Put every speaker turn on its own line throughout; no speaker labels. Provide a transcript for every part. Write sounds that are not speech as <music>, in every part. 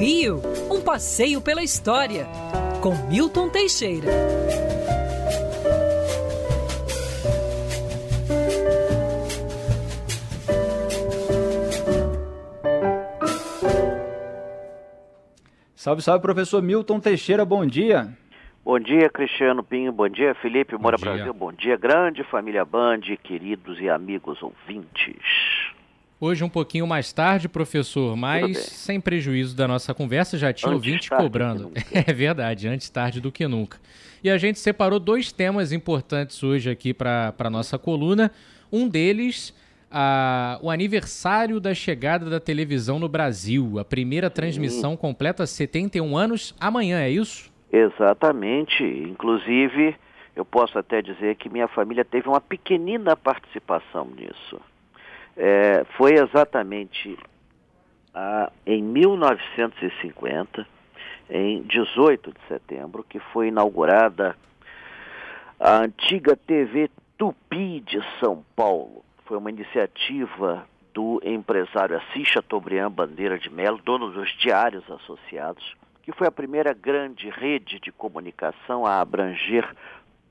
Rio, um passeio pela história, com Milton Teixeira.
Salve, salve, professor Milton Teixeira, bom dia.
Bom dia, Cristiano Pinho. Bom dia, Felipe Moura Brasil. Bom dia, grande família Band, queridos e amigos ouvintes.
Hoje um pouquinho mais tarde, professor, mas sem prejuízo da nossa conversa, já tinha antes ouvinte cobrando. <laughs> É verdade, antes tarde do que nunca. E a gente separou dois temas importantes hoje aqui para a nossa coluna. Um deles, a, o aniversário da chegada da televisão no Brasil. A primeira transmissão completa 71 anos amanhã, é isso?
Exatamente. Inclusive, eu posso até dizer que minha família teve uma pequenina participação nisso. É, foi exatamente ah, em 1950, em 18 de setembro, que foi inaugurada a antiga TV Tupi de São Paulo. Foi uma iniciativa do empresário Assis Chateaubriand Bandeira de Melo, dono dos Diários Associados, que foi a primeira grande rede de comunicação a abranger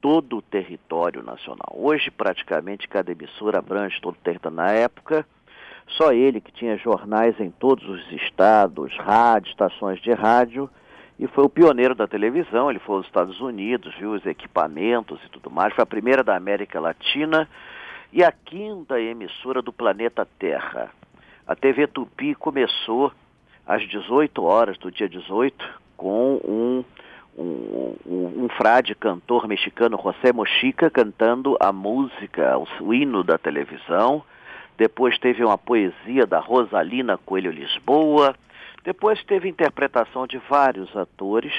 todo o território nacional. Hoje, praticamente, cada emissora abrange todo o território. Na época, só ele que tinha jornais em todos os estados, rádio, estações de rádio, e foi o pioneiro da televisão. Ele foi aos Estados Unidos, viu os equipamentos e tudo mais. Foi a primeira da América Latina e a quinta emissora do planeta Terra. A TV Tupi começou às 18 horas do dia 18, com um, um, um, um frade cantor mexicano, José Mochica, cantando a música, o, hino da televisão. Depois teve uma poesia da Rosalina Coelho Lisboa. Depois teve interpretação de vários atores.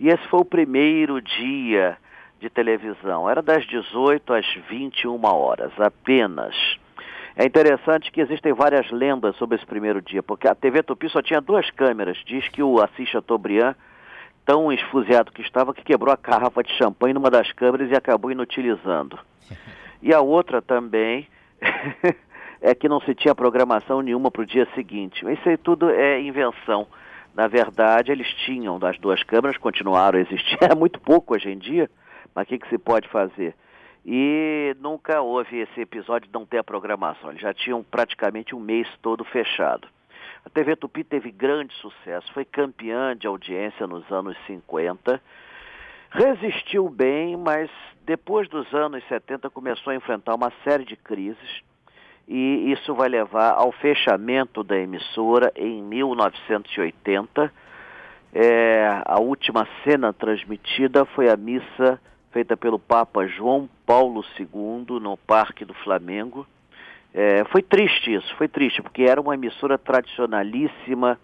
E esse foi o primeiro dia de televisão. Era das 18 às 21 horas apenas. É interessante que existem várias lendas sobre esse primeiro dia, porque a TV Tupi só tinha duas câmeras. Diz que o Assis Chateaubriand, tão esfuziado que estava, que quebrou a garrafa de champanhe numa das câmeras e acabou inutilizando. E a outra também <laughs> é que não se tinha programação nenhuma para o dia seguinte. Isso aí tudo é invenção. Na verdade, eles tinham das duas câmeras, continuaram a existir. <laughs> É muito pouco hoje em dia, mas o que, que se pode fazer? e nunca houve esse episódio de não ter a programação. Eles já tinham praticamente um mês todo fechado. A TV Tupi teve grande sucesso, foi campeã de audiência nos anos 50, resistiu bem, mas depois dos anos 70 começou a enfrentar uma série de crises e isso vai levar ao fechamento da emissora em 1980. É, a última cena transmitida foi a missa feita pelo Papa João Paulo II no Parque do Flamengo. É, foi triste isso, foi triste, porque era uma emissora tradicionalíssima.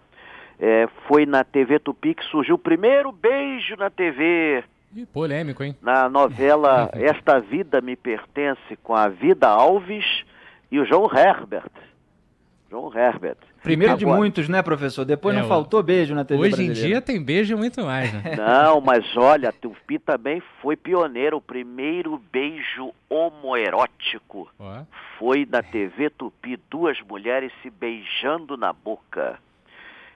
É, foi na TV Tupi que surgiu o primeiro beijo na TV.
E polêmico, hein?
Na novela <laughs> Esta Vida Me Pertence, com a Vida Alves e o João Herbert. João Herbert.
Primeiro Agora, de muitos, né, professor? Depois é, não faltou beijo na TV
Hoje
brasileira.
em dia tem beijo muito mais, né? <laughs>
Não, mas olha, a Tupi também foi pioneiro. O primeiro beijo homoerótico foi na TV Tupi. Duas mulheres se beijando na boca.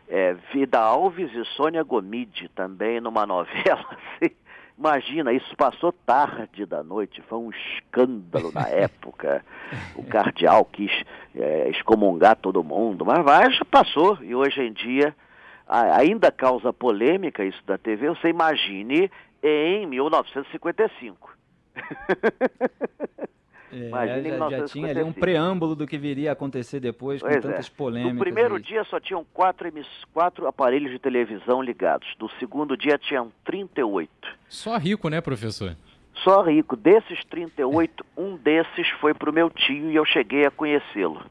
É, Vida Alves e Sônia Gomide também numa <laughs> novela assim. Imagina, isso passou tarde da noite, foi um escândalo na <laughs> época. O cardeal quis é, excomungar todo mundo, mas, mas passou. E hoje em dia ainda causa polêmica isso da TV. Você imagine em 1955. <laughs>
É, já, já tinha ali um preâmbulo do que viria a acontecer depois, pois com tantas é. polêmicas.
No primeiro
aí.
dia só tinham quatro, quatro aparelhos de televisão ligados. No segundo dia tinham 38.
Só rico, né, professor?
Só rico. Desses 38, um desses foi para o meu tio e eu cheguei a conhecê-lo.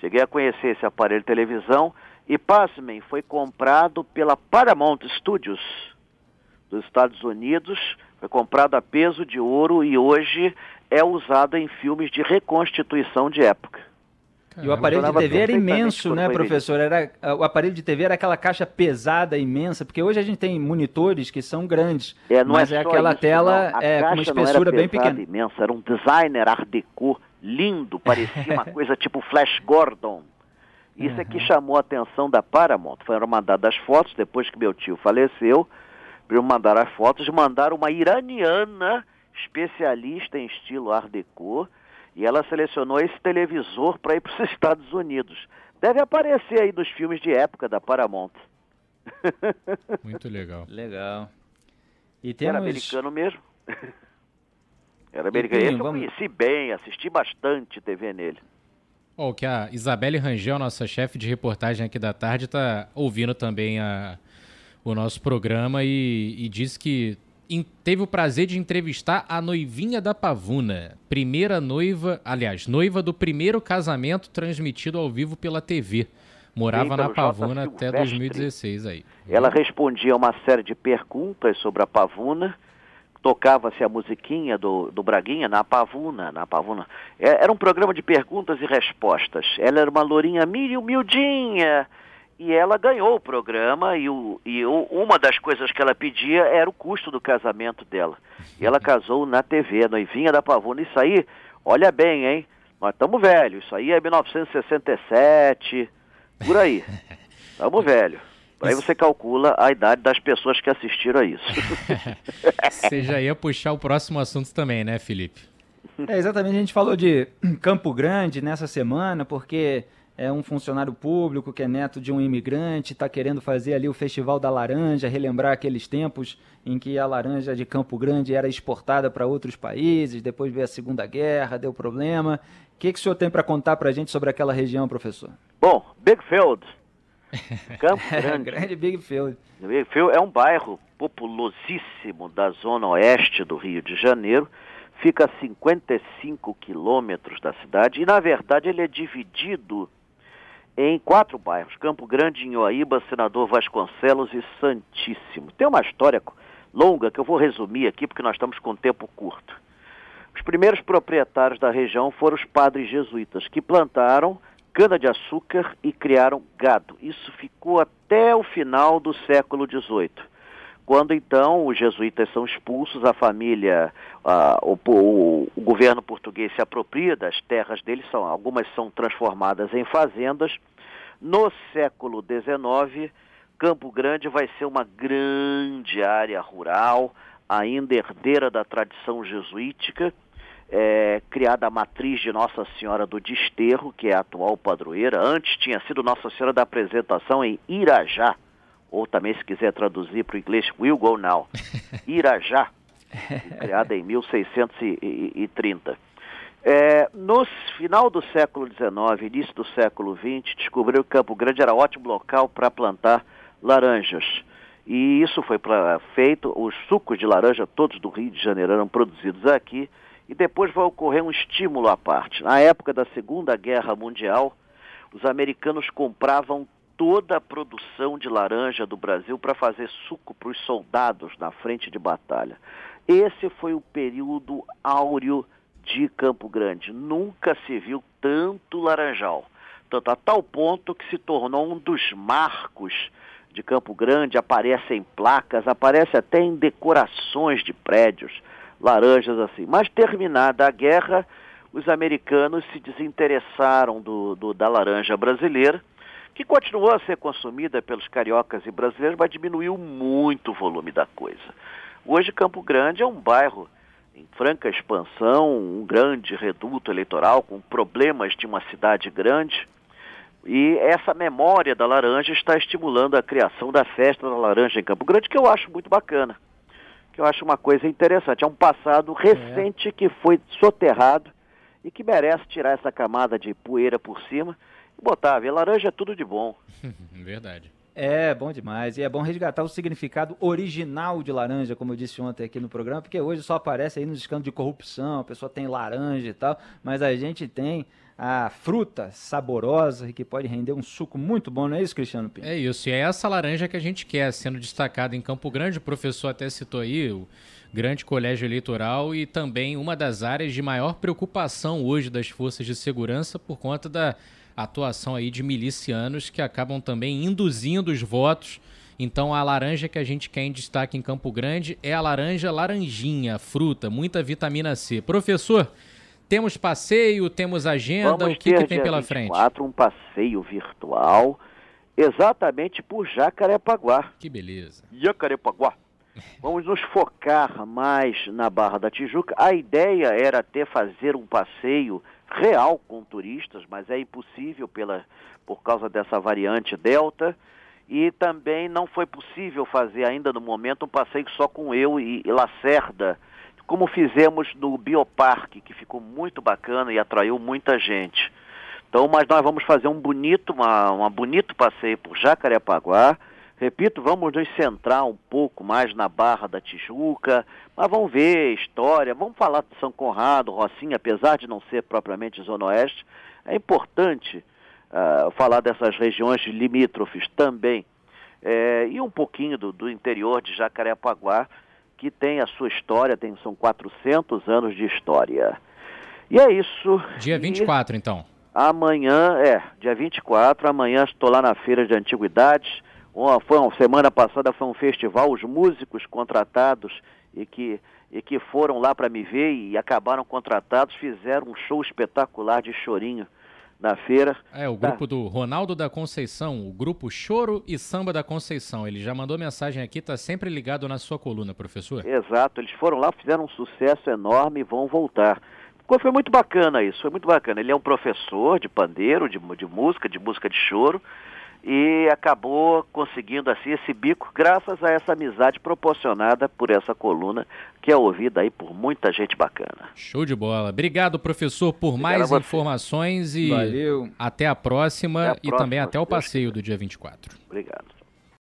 Cheguei a conhecer esse aparelho de televisão e, pasmem, foi comprado pela Paramount Studios dos Estados Unidos, foi comprado a peso de ouro e hoje é usado em filmes de reconstituição de época.
E o aparelho de TV era imenso, né, professor? Era, o aparelho de TV era aquela caixa pesada, imensa, porque hoje a gente tem monitores que são grandes, é, mas é, é aquela isso, tela é, com uma espessura bem pequena.
imensa, era um designer art deco lindo, parecia uma <laughs> coisa tipo Flash Gordon. Isso é que chamou a atenção da Paramount. Foram mandadas as fotos, depois que meu tio faleceu, para mandar as fotos, mandaram uma iraniana especialista em estilo Art Deco, e ela selecionou esse televisor para ir para os <laughs> Estados Unidos. Deve aparecer aí nos filmes de época da Paramount. <laughs>
Muito legal.
Legal.
E temos... Era americano mesmo. <laughs> Era americano. Esse eu vamos... conheci bem, assisti bastante TV nele.
Oh, que a Isabelle Rangel, nossa chefe de reportagem aqui da tarde, está ouvindo também a, o nosso programa e, e disse que teve o prazer de entrevistar a noivinha da Pavuna, primeira noiva, aliás, noiva do primeiro casamento transmitido ao vivo pela TV. Morava na Pavuna até 2016 aí.
Ela respondia uma série de perguntas sobre a Pavuna tocava-se a musiquinha do, do Braguinha na Pavuna, na Pavuna. É, era um programa de perguntas e respostas. Ela era uma lourinha mil, humildinha, e ela ganhou o programa e, o, e o, uma das coisas que ela pedia era o custo do casamento dela. E ela casou na TV, noivinha da Pavuna. Isso aí, olha bem, hein? Nós estamos velhos. Isso aí é 1967, por aí. <laughs> Estamos velhos. Aí você calcula a idade das pessoas que assistiram a isso. <laughs>
você já ia puxar o próximo assunto também, né, Felipe?
É, exatamente, a gente falou de Campo Grande nessa semana, porque é um funcionário público que é neto de um imigrante, está querendo fazer ali o Festival da Laranja, relembrar aqueles tempos em que a laranja de Campo Grande era exportada para outros países, depois veio a Segunda Guerra, deu problema. O que, que o senhor tem para contar para a gente sobre aquela região, professor?
Bom, Big Field, <laughs> Campo
Grande. Grande Big Field.
Big Field é um bairro populosíssimo da zona oeste do Rio de Janeiro. Fica a 55 quilômetros da cidade e, na verdade, ele é dividido em quatro bairros: Campo Grande, Inhoaíba, Senador Vasconcelos e Santíssimo. Tem uma história longa que eu vou resumir aqui porque nós estamos com tempo curto. Os primeiros proprietários da região foram os padres jesuítas que plantaram cana-de-açúcar e criaram gado. Isso ficou até o final do século XVIII. Quando então os jesuítas são expulsos, a família, o, o, o, governo português se apropria das terras deles, são, algumas são transformadas em fazendas. No século XIX, Campo Grande vai ser uma grande área rural, ainda herdeira da tradição jesuítica, é, criada a matriz de Nossa Senhora do Desterro, que é a atual padroeira. Antes tinha sido Nossa Senhora da Apresentação em Irajá, ou também se quiser traduzir para o inglês, Will Go Now. <laughs> Irajá, criada em 1630. É, no final do século XIX, início do século XX, descobriu que Campo Grande era ótimo local para plantar laranjas. E isso foi pra, feito, os sucos de laranja, todos do Rio de Janeiro, eram produzidos aqui e depois vai ocorrer um estímulo à parte. Na época da Segunda Guerra Mundial, os americanos compravam toda a produção de laranja do Brasil para fazer suco para os soldados na frente de batalha. Esse foi o período áureo de Campo Grande. Nunca se viu tanto laranjal. Tanto a tal ponto que se tornou um dos marcos de Campo Grande, aparece em placas, aparece até em decorações de prédios laranjas assim. Mas terminada a guerra, os americanos se desinteressaram do, do, da laranja brasileira, que continuou a ser consumida pelos cariocas e brasileiros, mas diminuiu muito o volume da coisa. Hoje Campo Grande é um bairro em franca expansão, um grande reduto eleitoral com problemas de uma cidade grande. E essa memória da laranja está estimulando a criação da festa da laranja em Campo Grande, que eu acho muito bacana que eu acho uma coisa interessante. É um passado é. recente é. que foi soterrado e que merece tirar essa camada de poeira por cima e botar. A laranja é tudo de bom. <laughs>
Verdade.
É, bom demais. E é bom resgatar o significado original de laranja, como eu disse ontem aqui no programa, porque hoje só aparece aí nos escândalos de corrupção, a pessoa tem laranja e tal, mas a gente tem a fruta saborosa e que pode render um suco muito bom, não é isso, Cristiano Pinto?
É isso, e é essa laranja que a gente quer, sendo destacada em Campo Grande, o professor até citou aí o grande colégio eleitoral e também uma das áreas de maior preocupação hoje das forças de segurança por conta da atuação aí de milicianos que acabam também induzindo os votos. Então a laranja que a gente quer em destaque em Campo Grande é a laranja laranjinha, fruta, muita vitamina C. Professor, Temos passeio, temos agenda,
Vamos
o que, que tem pela
24,
frente?
um passeio virtual, exatamente por Jacarepaguá.
Que beleza.
Jacarepaguá. Vamos nos focar mais na Barra da Tijuca. A ideia era até fazer um passeio real com turistas, mas é impossível pela, por causa dessa variante Delta. E também não foi possível fazer ainda no momento um passeio só com eu e, e Lacerda, como fizemos no Bioparque, que ficou muito bacana e atraiu muita gente. Então, mas nós vamos fazer um bonito, uma, um bonito passeio por Jacarepaguá. Repito, vamos nos centrar um pouco mais na Barra da Tijuca, mas vamos ver história, vamos falar de São Conrado, Rocinha, apesar de não ser propriamente Zona Oeste, é importante uh, falar dessas regiões limítrofes também. É, e um pouquinho do, do, interior de Jacarepaguá, que tem a sua história, tem, são 400 anos de história. E é isso.
Dia 24, e então.
Amanhã, é, dia 24, amanhã estou lá na Feira de Antiguidades. Uma, foi uma semana passada foi um festival, os músicos contratados e que, e que foram lá para me ver e acabaram contratados, fizeram um show espetacular de chorinho na feira.
É, o grupo do Ronaldo da Conceição, o grupo Choro e Samba da Conceição. Ele já mandou mensagem aqui, está sempre ligado na sua coluna, professor.
Exato, eles foram lá, fizeram um sucesso enorme e vão voltar. Foi muito bacana isso, foi muito bacana. Ele é um professor de pandeiro, de, de música, de música de choro, e acabou conseguindo assim esse bico graças a essa amizade proporcionada por essa coluna que é ouvida aí por muita gente bacana.
Show de bola. Obrigado, professor, por Obrigado mais informações e
Valeu.
até a próxima até a e próxima, também até o passeio do dia 24.
Obrigado.